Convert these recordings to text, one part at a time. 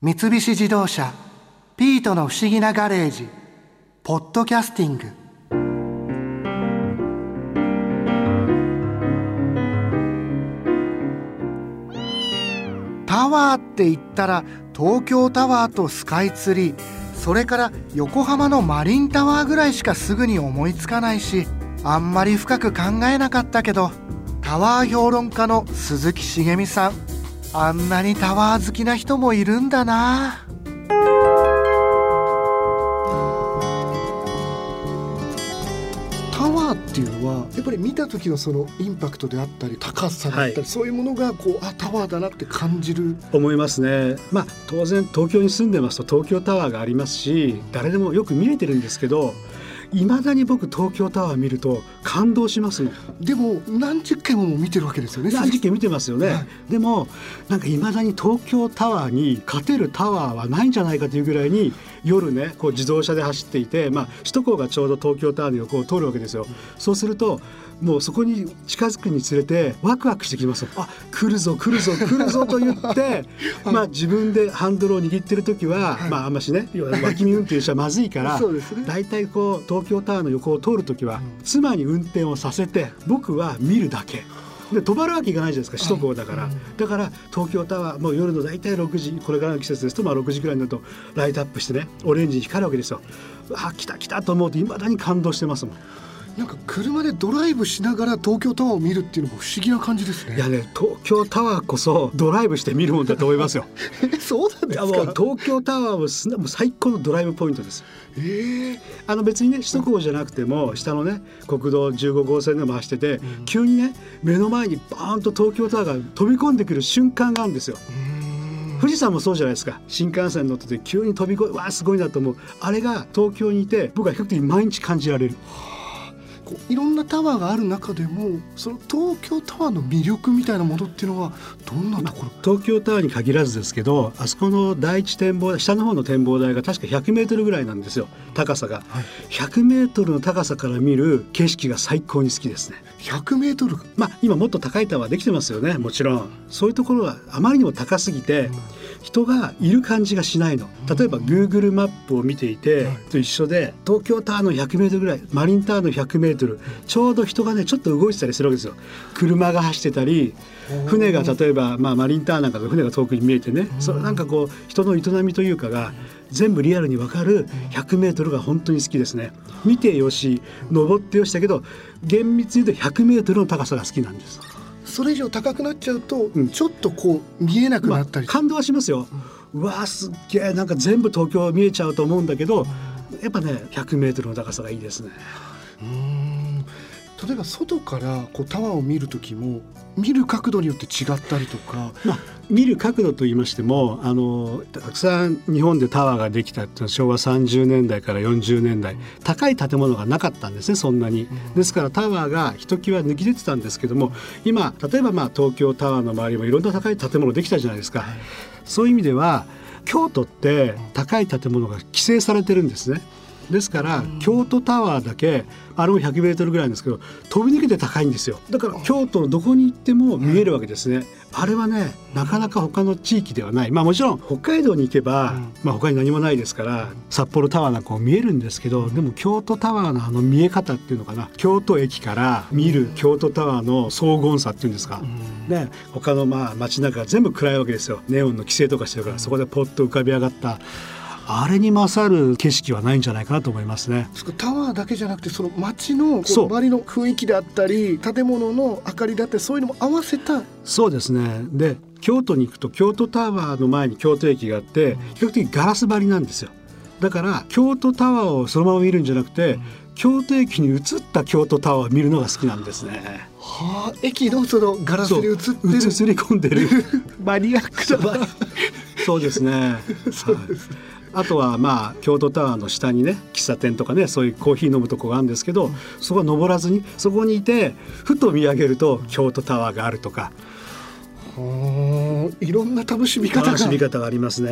三菱自動車「ピートの不思議なガレージ」「ポッドキャスティング」タワーって言ったら東京タワーとスカイツリーそれから横浜のマリンタワーぐらいしかすぐに思いつかないしあんまり深く考えなかったけどタワー評論家の鈴木茂美さん。あんなにタワー好きな人もいるんだな。タワーっていうのはやっぱり見た時のそのインパクトであったり高さだったり、はい。そういうものがこうあタワーだなって感じる。思いますね。まあ当然東京に住んでますと東京タワーがありますし誰でもよく見れてるんですけどいまだに僕東京タワー見ると感動しますでも何十回も見てるわけですよね何時期見てますよね、はい。でもなんかいまだに東京タワーに勝てるタワーはないんじゃないかというぐらいに夜ねこう自動車で走っていて、まあ、首都高がちょうど東京タワーの横を通るわけですよ。そうするともうそこに近づくにつれてワクワクしてきます。あ来るぞ来るぞ来るぞと言って、まあ自分でハンドルを握ってる時は、まああんましね脇見運転しちゃまずいから大体こう東京タワーの横を通る時は、妻に運転をさせて僕は見るだけ。で止まるわけいかないじゃないですか首都高だから、だから東京タワーもう夜の大体6時これからの季節ですとまあ6時ぐらいになるとライトアップしてねオレンジに光るわけですよ。あ来た来たと思うといまだに感動してますもんなんか車でドライブしながら東京タワーを見るっていうのも不思議な感じですね。いやね東京タワーこそドライブして見るもんだと思いますよ。え そうなんですか？もう東京タワーはすもう最高のドライブポイントです。ええ。あの別にね首都高じゃなくても下のね国道15号線でも走ってて、急にね目の前にバーンと東京タワーが飛び込んでくる瞬間があるんですよ。富士山もそうじゃないですか。新幹線乗ってて急に飛び越えわあすごいなと思う。あれが東京にいて僕は比較的毎日感じられるこういろんなタワーがある中でもその東京タワーの魅力みたいなものっていうのはどんなところ、東京タワーに限らずですけどあそこの第一展望台下の方の展望台が確か100メートルぐらいなんですよ高さが、100メートルの高さから見る景色が最高に好きですね。100メートル？まあ今もっと高いタワーできてますよねもちろん。そういうところはあまりにも高すぎて、人がいる感じがしないの。例えば Google マップを見ていて、はい。と一緒で東京タワーの100メートルぐらいマリンタワーの100メートルちょうど人がねちょっと動いてたりするわけですよ。車が走ってたり船が例えば、まあ、マリンタワーなんかの船が遠くに見えてね、それなんかこう人の営みというかが全部リアルに分かる100メートルが本当に好きですね。見てよし登ってよしだけど厳密に言うと100メートルの高さが好きなんですそれ以上高くなっちゃうと、んちょっとこう見えなくまあなったり、感動はしますよ、うわあすっげえなんか全部東京見えちゃうと思うんだけどやっぱね100メートルの高さがいいですね。うーん。例えば外からこうタワーを見る時も見る角度によって違ったりとかまあ見る角度と言いましてもあのたくさん日本でタワーができたっていうのは昭和30年代から40年代高い建物がなかったんですねそんなに。ですからタワーがひときわ抜き出てたんですけども今例えばまあ東京タワーの周りもいろんな高い建物できたじゃないですか、そういう意味では京都って高い建物が規制されてるんですねですから京都タワーだけあれも100メートルぐらいなんですけど飛び抜けて高いんですよ。だから京都のどこに行っても見えるわけですね。あれはねなかなか他の地域ではない。まあもちろん北海道に行けば、まあ他に何もないですから札幌タワーなんかも見えるんですけどでも京都タワーのあの見え方っていうのかな。京都駅から見る京都タワーの荘厳さっていうんですか、ね、他のまあ街中が全部暗いわけですよ。ネオンの規制とかしてるからそこでポッと浮かび上がったあれに勝る景色はないんじゃないかなと思いますね。タワーだけじゃなくてその街の周りの雰囲気であったり建物の明かりだったりそういうのも合わせた。そうですね。で京都に行くと京都タワーの前に京都駅があって比較的ガラス張りなんですよ。だから京都タワーをそのまま見るんじゃなくて京都駅に映った京都タワーを見るのが好きなんですね。はあ駅のそのガラスそうに映ってる。映り込んでる。マニアックな。そうですね。はいあとはまあ京都タワーの下にね喫茶店とかねそういうコーヒー飲むとこがあるんですけど、そこは登らずにそこにいてふと見上げると京都タワーがあるとかはあいろんな楽しみ方が楽しみ方がありますね。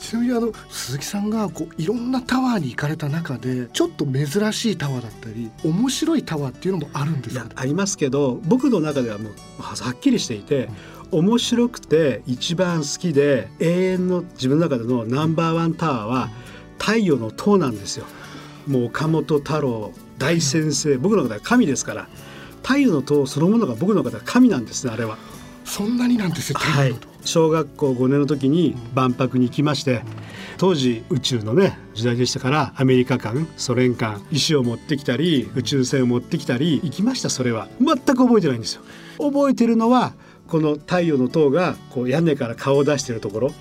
ちなみにあの鈴木さんがこういろんなタワーに行かれた中でちょっと珍しいタワーだったり面白いタワーっていうのもあるんですか？ありますけど僕の中ではもうははっきりしていて面白くて一番好きで永遠の自分の中でのナンバーワンタワーは太陽の塔なんですよ。もう岡本太郎大先生僕の中では神ですから太陽の塔そのものが僕の中では神なんですねあれは。そんなになんですよ、はい、小学校5年の時に万博に行きまして当時宇宙のね時代でしたからアメリカ間ソ連間石を持ってきたり宇宙船を持ってきたり行きましたそれは。全く覚えてないんですよ。覚えてるのはこの太陽の塔がこう屋根から顔を出してるところ。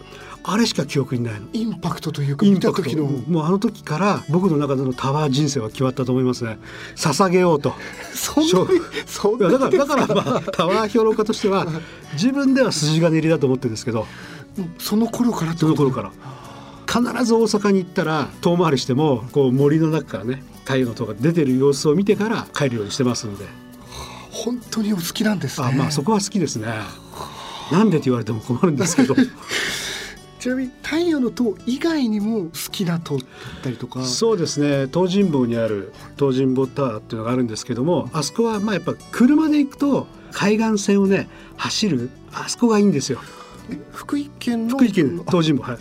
あれしか記憶にないの。インパクトというか見た時の。もうあの時から僕の中でのタワー人生は決まったと思いますね。捧げようと。そんなにそんなだからだからまあタワー評論家としては自分では筋金入りだと思ってるんですけど。その頃からその頃から。必ず大阪に行ったら遠回りしてもこう森の中からね太陽の塔が出てる様子を見てから帰るようにしてますので。本当にお好きなんですね。あまあそこは好きですね。なんでって言われても困るんですけど ちなみに太陽の塔以外にも好きな塔だったりとか。そうですね。東尋坊にある東尋坊タワーっていうのがあるんですけどもあそこはまあやっぱ車で行くと海岸線をね走るあそこがいいんですよ。福井県の福井県東尋坊はい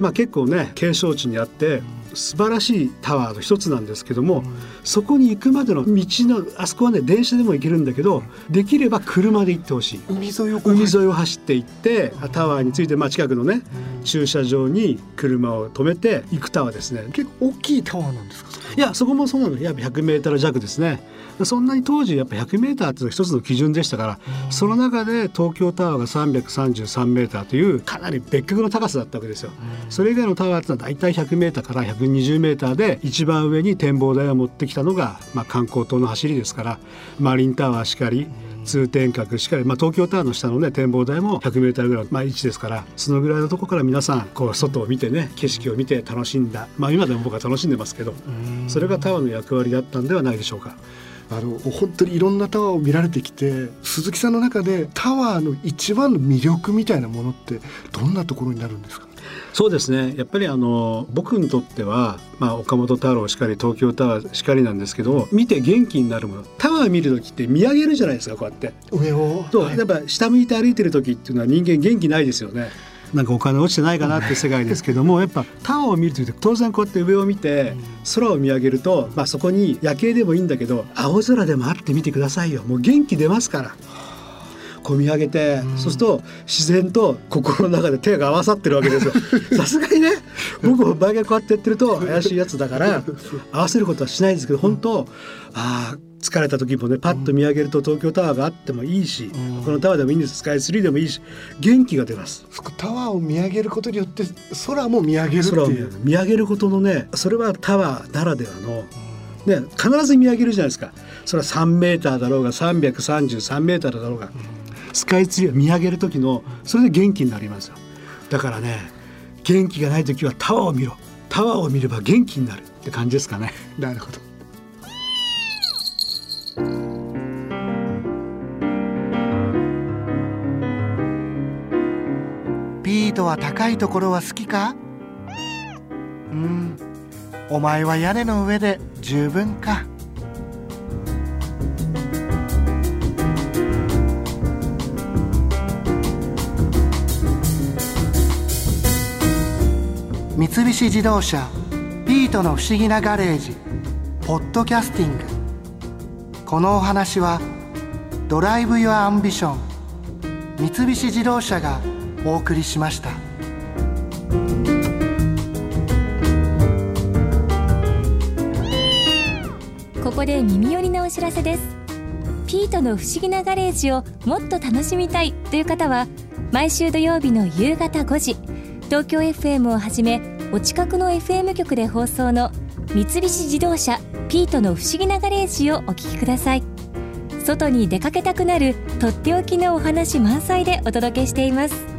まあ結構ね景勝地にあって素晴らしいタワーの一つなんですけども、うん、そこに行くまでの道のあそこはね電車でも行けるんだけど、できれば車で行ってほしい。海沿いを海沿いを走って行ってタワーについて、まあ、近くのね、うん、駐車場に車を止めて行くタワーですね。結構大きいタワーなんですかいやそこもそうなの約100メートル弱ですねそんなに当時やっぱ100メーターっていうのが一つの基準でしたから、その中で東京タワーが333メーターというかなり別格の高さだったわけですよ。それ以外のタワーってのは大体100メーターから120メーターで一番上に展望台を持ってきたのが、まあ、観光島の走りですからマリンタワーしかり通天閣しかり、まあ、東京タワーの下のね展望台も100メーターぐらいの、まあ、位置ですからそのぐらいのとこから皆さんこう外を見てね景色を見て楽しんだまあ今でも僕は楽しんでますけどそれがタワーの役割だったんではないでしょうか。あの本当にいろんなタワーを見られてきて鈴木さんの中でタワーの一番の魅力みたいなものってどんなところになるんですか？そうですね。やっぱりあの僕にとっては、まあ、岡本太郎しかり東京タワーしかりなんですけど見て元気になるもの。タワー見る時って見上げるじゃないですかこうやって。上を？そう、はい、やっぱ下向いて歩いてる時っていうのは人間元気ないですよねなんかお金落ちてないかなって世界ですけどもやっぱタワーを見ると当然こうやって上を見て空を見上げると、まあ、そこに夜景でもいいんだけど青空でもあってみてくださいよもう元気出ますから。こう見上げて、うん、そうすると自然と心の中で手が合わさってるわけですよ。さすがにね僕も毎回こうやってやってると怪しいやつだから 合わせることはしないですけど本当ああ疲れた時もねパッと見上げると東京タワーがあってもいいし、うん、このタワーでもいいんです。スカイツリーでもいいし元気が出ます。タワーを見上げることによって空も見上げる空を見上げる。ことのねそれはタワーならではの、ね、必ず見上げるじゃないですか。それは3メーターだろうが333メーターだろうが、スカイツリーを見上げる時のそれで元気になりますよ。だからね元気がない時はタワーを見ろ。タワーを見れば元気になるって感じですかね。なるほどピートは高いところは好きか？うん。お前は屋根の上で十分か。三菱自動車ピートの不思議なガレージポッドキャスティング。このお話はDrive your Ambition 三菱自動車がお送りしました。ここで耳寄りなお知らせです。ピートの不思議なガレージをもっと楽しみたいという方は毎週土曜日の夕方5時東京 FM をはじめお近くの FM 局で放送の三菱自動車ピートの不思議なガレージをお聞きください。外に出かけたくなるとっておきのお話満載でお届けしています。